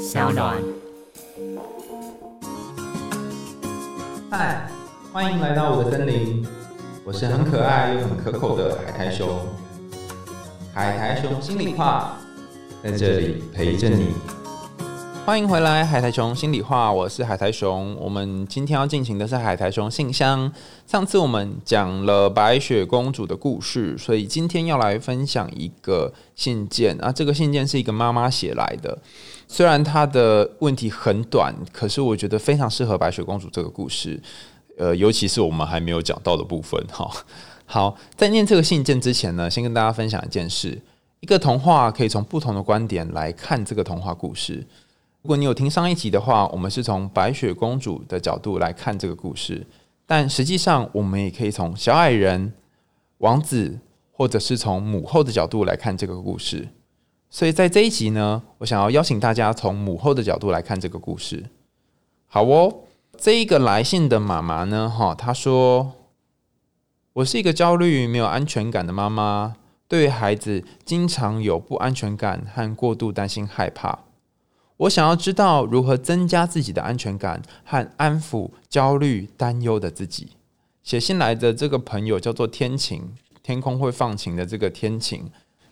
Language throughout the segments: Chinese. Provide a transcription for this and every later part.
小暖。嗨，欢迎来到我的森林，我是很可爱又很可口的海苔熊。海苔熊心里话，在这里陪着你。欢迎回来，海苔熊心里话，我是海苔熊。我们今天要进行的是海苔熊信箱。上次我们讲了白雪公主的故事，所以今天要来分享一个信件啊。这个信件是一个妈妈写来的，虽然它的问题很短，可是我觉得非常适合白雪公主这个故事。呃，尤其是我们还没有讲到的部分。哈，好，在念这个信件之前呢，先跟大家分享一件事：一个童话可以从不同的观点来看这个童话故事。如果你有听上一集的话，我们是从白雪公主的角度来看这个故事，但实际上我们也可以从小矮人、王子，或者是从母后的角度来看这个故事。所以在这一集呢，我想要邀请大家从母后的角度来看这个故事。好哦，这一个来信的妈妈呢，哈，她说：“我是一个焦虑、没有安全感的妈妈，对于孩子经常有不安全感和过度担心、害怕。”我想要知道如何增加自己的安全感和安抚焦虑担忧的自己。写信来的这个朋友叫做天晴，天空会放晴的这个天晴。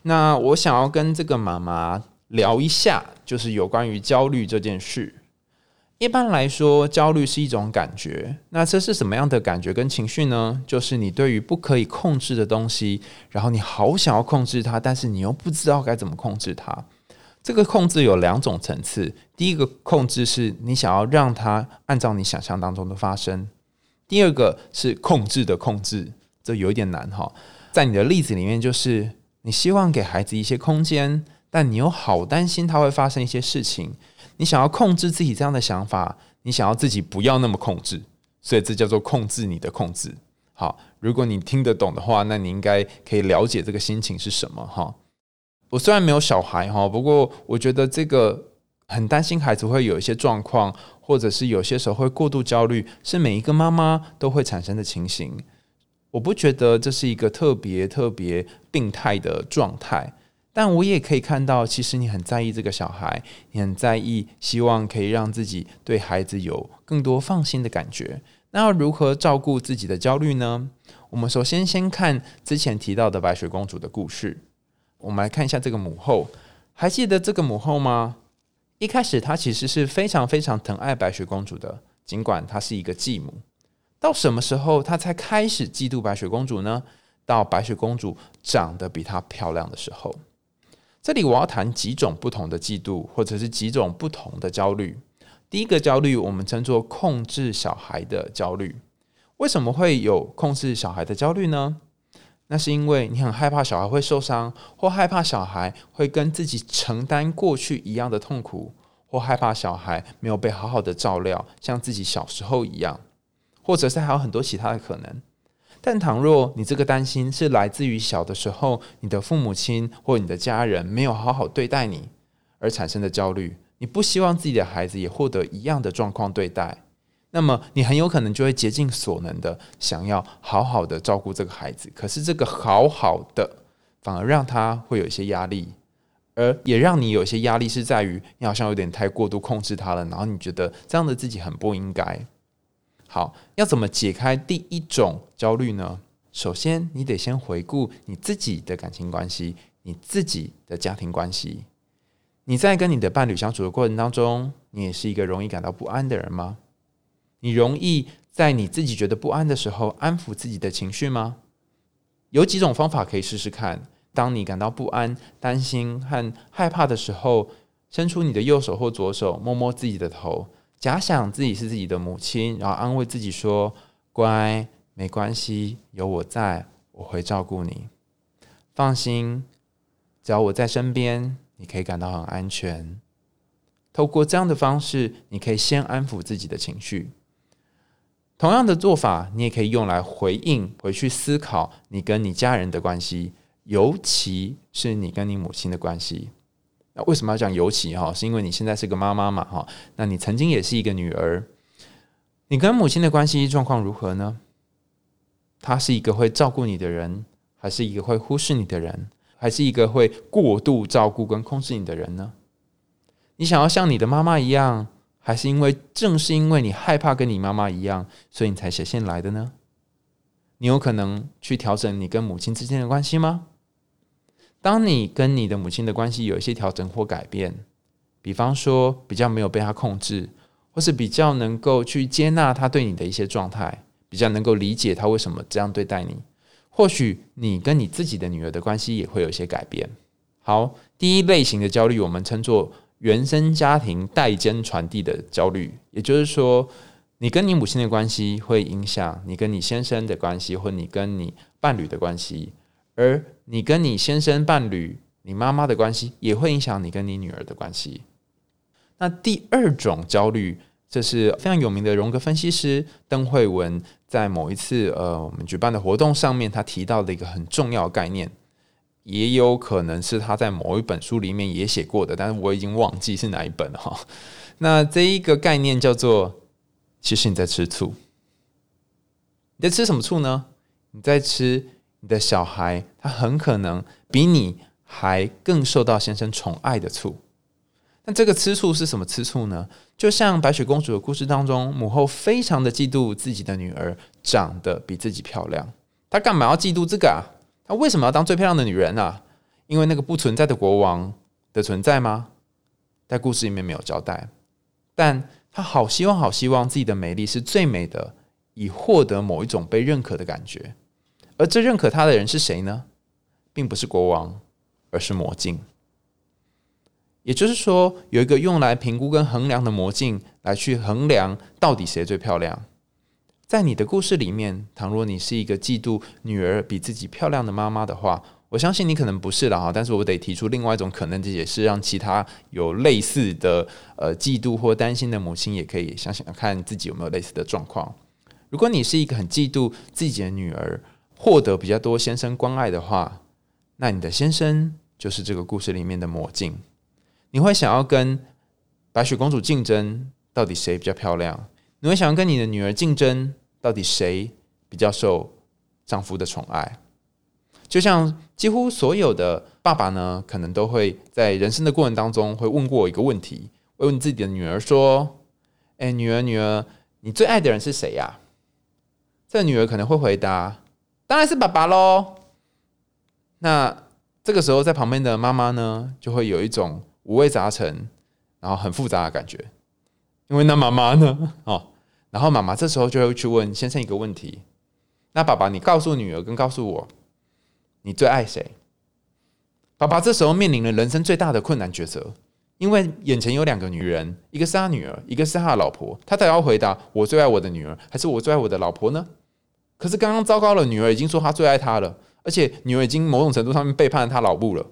那我想要跟这个妈妈聊一下，就是有关于焦虑这件事。一般来说，焦虑是一种感觉。那这是什么样的感觉跟情绪呢？就是你对于不可以控制的东西，然后你好想要控制它，但是你又不知道该怎么控制它。这个控制有两种层次，第一个控制是你想要让它按照你想象当中的发生，第二个是控制的控制，这有一点难哈。在你的例子里面，就是你希望给孩子一些空间，但你又好担心他会发生一些事情，你想要控制自己这样的想法，你想要自己不要那么控制，所以这叫做控制你的控制。好，如果你听得懂的话，那你应该可以了解这个心情是什么哈。我虽然没有小孩哈，不过我觉得这个很担心孩子会有一些状况，或者是有些时候会过度焦虑，是每一个妈妈都会产生的情形。我不觉得这是一个特别特别病态的状态，但我也可以看到，其实你很在意这个小孩，你很在意，希望可以让自己对孩子有更多放心的感觉。那要如何照顾自己的焦虑呢？我们首先先看之前提到的白雪公主的故事。我们来看一下这个母后，还记得这个母后吗？一开始她其实是非常非常疼爱白雪公主的，尽管她是一个继母。到什么时候他才开始嫉妒白雪公主呢？到白雪公主长得比她漂亮的时候。这里我要谈几种不同的嫉妒，或者是几种不同的焦虑。第一个焦虑，我们称作控制小孩的焦虑。为什么会有控制小孩的焦虑呢？那是因为你很害怕小孩会受伤，或害怕小孩会跟自己承担过去一样的痛苦，或害怕小孩没有被好好的照料，像自己小时候一样，或者是还有很多其他的可能。但倘若你这个担心是来自于小的时候你的父母亲或你的家人没有好好对待你而产生的焦虑，你不希望自己的孩子也获得一样的状况对待。那么你很有可能就会竭尽所能的想要好好的照顾这个孩子，可是这个好好的反而让他会有一些压力，而也让你有一些压力是在于你好像有点太过度控制他了，然后你觉得这样的自己很不应该。好，要怎么解开第一种焦虑呢？首先，你得先回顾你自己的感情关系，你自己的家庭关系。你在跟你的伴侣相处的过程当中，你也是一个容易感到不安的人吗？你容易在你自己觉得不安的时候安抚自己的情绪吗？有几种方法可以试试看。当你感到不安、担心和害怕的时候，伸出你的右手或左手，摸摸自己的头，假想自己是自己的母亲，然后安慰自己说：“乖，没关系，有我在，我会照顾你。放心，只要我在身边，你可以感到很安全。”透过这样的方式，你可以先安抚自己的情绪。同样的做法，你也可以用来回应、回去思考你跟你家人的关系，尤其是你跟你母亲的关系。为什么要讲尤其哈？是因为你现在是个妈妈嘛哈？那你曾经也是一个女儿，你跟母亲的关系状况如何呢？她是一个会照顾你的人，还是一个会忽视你的人，还是一个会过度照顾跟控制你的人呢？你想要像你的妈妈一样，还是因为正是因为你害怕跟你妈妈一样，所以你才写信来的呢？你有可能去调整你跟母亲之间的关系吗？当你跟你的母亲的关系有一些调整或改变，比方说比较没有被她控制，或是比较能够去接纳她对你的一些状态，比较能够理解她为什么这样对待你，或许你跟你自己的女儿的关系也会有一些改变。好，第一类型的焦虑，我们称作原生家庭代间传递的焦虑，也就是说。你跟你母亲的关系会影响你跟你先生的关系，或你跟你伴侣的关系；而你跟你先生、伴侣、你妈妈的关系，也会影响你跟你女儿的关系。那第二种焦虑，这是非常有名的荣格分析师邓慧文在某一次呃我们举办的活动上面，他提到的一个很重要概念，也有可能是他在某一本书里面也写过的，但是我已经忘记是哪一本哈。那这一个概念叫做。其实你在吃醋，你在吃什么醋呢？你在吃你的小孩，他很可能比你还更受到先生宠爱的醋。那这个吃醋是什么吃醋呢？就像白雪公主的故事当中，母后非常的嫉妒自己的女儿长得比自己漂亮。她干嘛要嫉妒这个啊？她为什么要当最漂亮的女人啊？因为那个不存在的国王的存在吗？在故事里面没有交代，但。她好希望，好希望自己的美丽是最美的，以获得某一种被认可的感觉。而这认可他的人是谁呢？并不是国王，而是魔镜。也就是说，有一个用来评估跟衡量的魔镜，来去衡量到底谁最漂亮。在你的故事里面，倘若你是一个嫉妒女儿比自己漂亮的妈妈的话。我相信你可能不是了哈，但是我得提出另外一种可能这也是，让其他有类似的呃嫉妒或担心的母亲也可以想想看自己有没有类似的状况。如果你是一个很嫉妒自己的女儿获得比较多先生关爱的话，那你的先生就是这个故事里面的魔镜。你会想要跟白雪公主竞争，到底谁比较漂亮？你会想要跟你的女儿竞争，到底谁比较受丈夫的宠爱？就像几乎所有的爸爸呢，可能都会在人生的过程当中会问过一个问题：问自己的女儿说，“哎，女儿，女儿，你最爱的人是谁呀？”这女儿可能会回答：“当然是爸爸喽。”那这个时候，在旁边的妈妈呢，就会有一种五味杂陈，然后很复杂的感觉。因为那妈妈呢，哦，然后妈妈这时候就会去问先生一个问题：“那爸爸，你告诉女儿跟告诉我。”你最爱谁？爸爸这时候面临了人生最大的困难抉择，因为眼前有两个女人，一个是他女儿，一个是他的老婆。他得要回答：我最爱我的女儿，还是我最爱我的老婆呢？可是刚刚糟糕了，女儿已经说她最爱他了，而且女儿已经某种程度上面背叛了他老母了。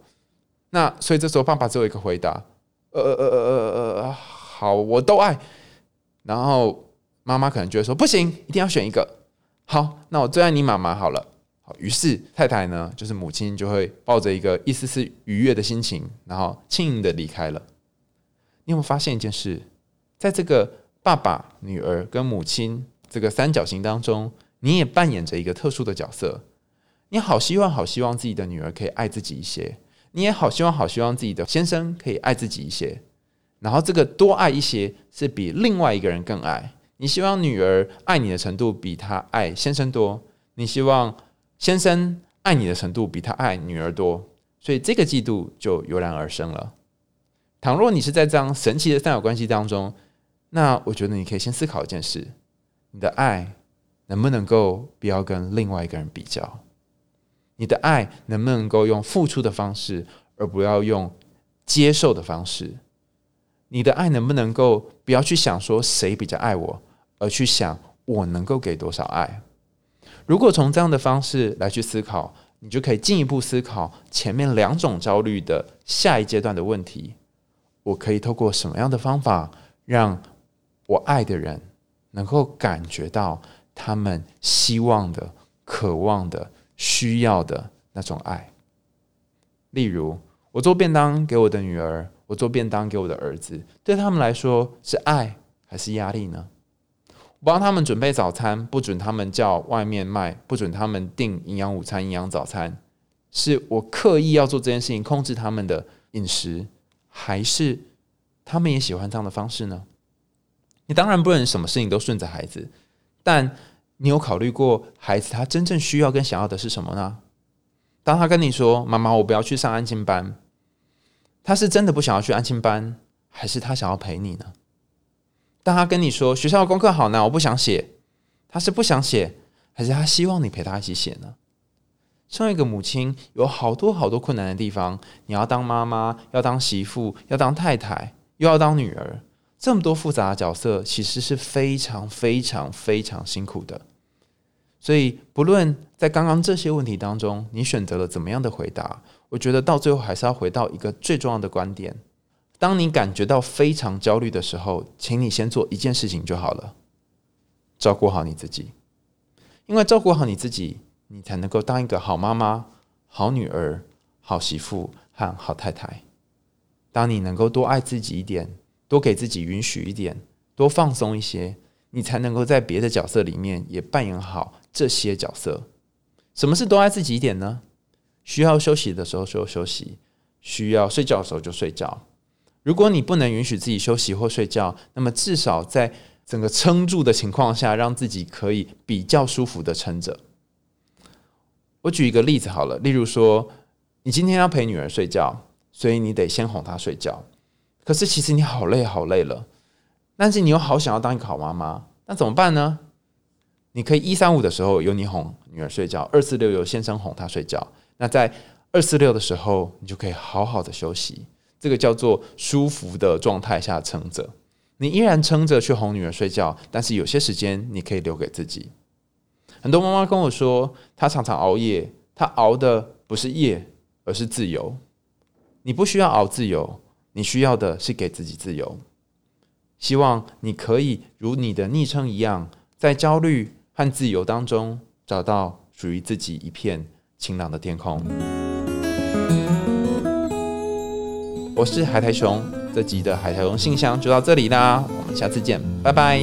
那所以这时候爸爸只有一个回答：呃呃呃呃呃呃，好，我都爱。然后妈妈可能觉得说：不行，一定要选一个。好，那我最爱你妈妈好了。好于是太太呢，就是母亲，就会抱着一个一丝丝愉悦的心情，然后轻盈的离开了。你有没有发现一件事？在这个爸爸、女儿跟母亲这个三角形当中，你也扮演着一个特殊的角色。你好希望、好希望自己的女儿可以爱自己一些，你也好希望、好希望自己的先生可以爱自己一些。然后这个多爱一些，是比另外一个人更爱。你希望女儿爱你的程度比她爱先生多，你希望。先生爱你的程度比他爱女儿多，所以这个嫉妒就油然而生了。倘若你是在这样神奇的三角关系当中，那我觉得你可以先思考一件事：你的爱能不能够不要跟另外一个人比较？你的爱能不能够用付出的方式，而不要用接受的方式？你的爱能不能够不要去想说谁比较爱我，而去想我能够给多少爱？如果从这样的方式来去思考，你就可以进一步思考前面两种焦虑的下一阶段的问题。我可以透过什么样的方法，让我爱的人能够感觉到他们希望的、渴望的、需要的那种爱？例如，我做便当给我的女儿，我做便当给我的儿子，对他们来说是爱还是压力呢？我帮他们准备早餐，不准他们叫外面卖，不准他们订营养午餐、营养早餐，是我刻意要做这件事情，控制他们的饮食，还是他们也喜欢这样的方式呢？你当然不能什么事情都顺着孩子，但你有考虑过孩子他真正需要跟想要的是什么呢？当他跟你说：“妈妈，我不要去上安静班。”他是真的不想要去安静班，还是他想要陪你呢？当他跟你说：“学校的功课好难，我不想写。”他是不想写，还是他希望你陪他一起写呢？身为一个母亲，有好多好多困难的地方。你要当妈妈，要当媳妇，要当太太，又要当女儿，这么多复杂的角色，其实是非常非常非常辛苦的。所以，不论在刚刚这些问题当中，你选择了怎么样的回答，我觉得到最后还是要回到一个最重要的观点：当你感觉到非常焦虑的时候，请你先做一件事情就好了，照顾好你自己。因为照顾好你自己。你才能够当一个好妈妈、好女儿、好媳妇和好太太。当你能够多爱自己一点，多给自己允许一点，多放松一些，你才能够在别的角色里面也扮演好这些角色。什么是多爱自己一点呢？需要休息的时候就休息，需要睡觉的时候就睡觉。如果你不能允许自己休息或睡觉，那么至少在整个撑住的情况下，让自己可以比较舒服的撑着。我举一个例子好了，例如说，你今天要陪女儿睡觉，所以你得先哄她睡觉。可是其实你好累好累了，但是你又好想要当一个好妈妈，那怎么办呢？你可以一三五的时候由你哄女儿睡觉，二四六由先生哄她睡觉。那在二四六的时候，你就可以好好的休息，这个叫做舒服的状态下撑着。你依然撑着去哄女儿睡觉，但是有些时间你可以留给自己。很多妈妈跟我说，她常常熬夜，她熬的不是夜，而是自由。你不需要熬自由，你需要的是给自己自由。希望你可以如你的昵称一样，在焦虑和自由当中，找到属于自己一片晴朗的天空。我是海苔熊，这集的海苔熊信箱就到这里啦，我们下次见，拜拜。